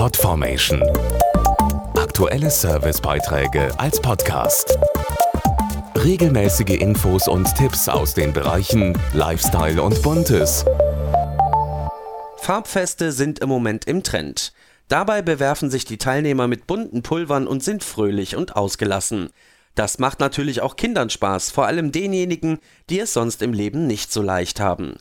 Podformation. Aktuelle Servicebeiträge als Podcast. Regelmäßige Infos und Tipps aus den Bereichen Lifestyle und Buntes. Farbfeste sind im Moment im Trend. Dabei bewerfen sich die Teilnehmer mit bunten Pulvern und sind fröhlich und ausgelassen. Das macht natürlich auch Kindern Spaß, vor allem denjenigen, die es sonst im Leben nicht so leicht haben.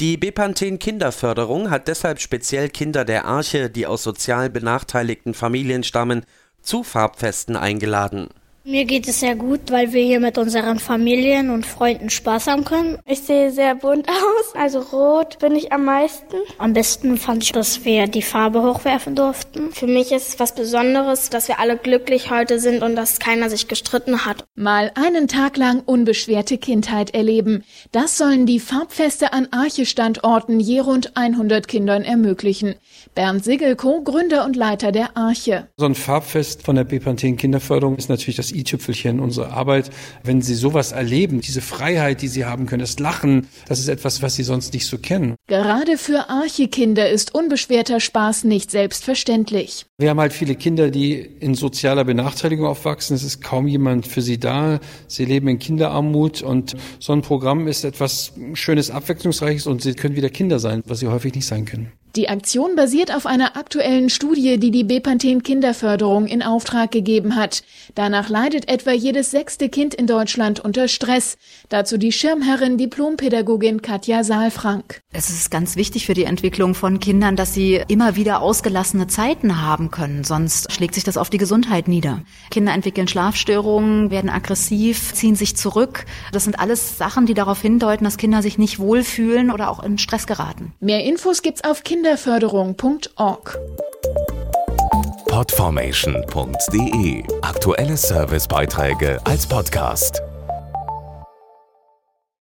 Die Bepanthen Kinderförderung hat deshalb speziell Kinder der Arche, die aus sozial benachteiligten Familien stammen, zu Farbfesten eingeladen mir geht es sehr gut, weil wir hier mit unseren Familien und Freunden Spaß haben können. Ich sehe sehr bunt aus, also rot bin ich am meisten. Am besten fand ich, dass wir die Farbe hochwerfen durften. Für mich ist es was Besonderes, dass wir alle glücklich heute sind und dass keiner sich gestritten hat. Mal einen Tag lang unbeschwerte Kindheit erleben. Das sollen die Farbfeste an Arche-Standorten je rund 100 Kindern ermöglichen. Bernd Sigelko, Gründer und Leiter der Arche. So ein Farbfest von der Bepanthen Kinderförderung ist natürlich das i-Tüpfelchen unserer Arbeit. Wenn Sie sowas erleben, diese Freiheit, die Sie haben können, das Lachen, das ist etwas, was Sie sonst nicht so kennen. Gerade für Archekinder ist unbeschwerter Spaß nicht selbstverständlich. Wir haben halt viele Kinder, die in sozialer Benachteiligung aufwachsen. Es ist kaum jemand für sie da. Sie leben in Kinderarmut und so ein Programm ist etwas Schönes, Abwechslungsreiches und sie können wieder Kinder sein, was sie häufig nicht sein können. Die Aktion basiert auf einer aktuellen Studie, die die Bepanthen Kinderförderung in Auftrag gegeben hat. Danach leidet etwa jedes sechste Kind in Deutschland unter Stress. Dazu die Schirmherrin Diplompädagogin Katja Saalfrank. Es ist ganz wichtig für die Entwicklung von Kindern, dass sie immer wieder ausgelassene Zeiten haben können, sonst schlägt sich das auf die Gesundheit nieder. Kinder entwickeln Schlafstörungen, werden aggressiv, ziehen sich zurück. Das sind alles Sachen, die darauf hindeuten, dass Kinder sich nicht wohlfühlen oder auch in Stress geraten. Mehr Infos gibt's auf Kinder kinderförderung.org. Podformation.de Aktuelle Servicebeiträge als Podcast.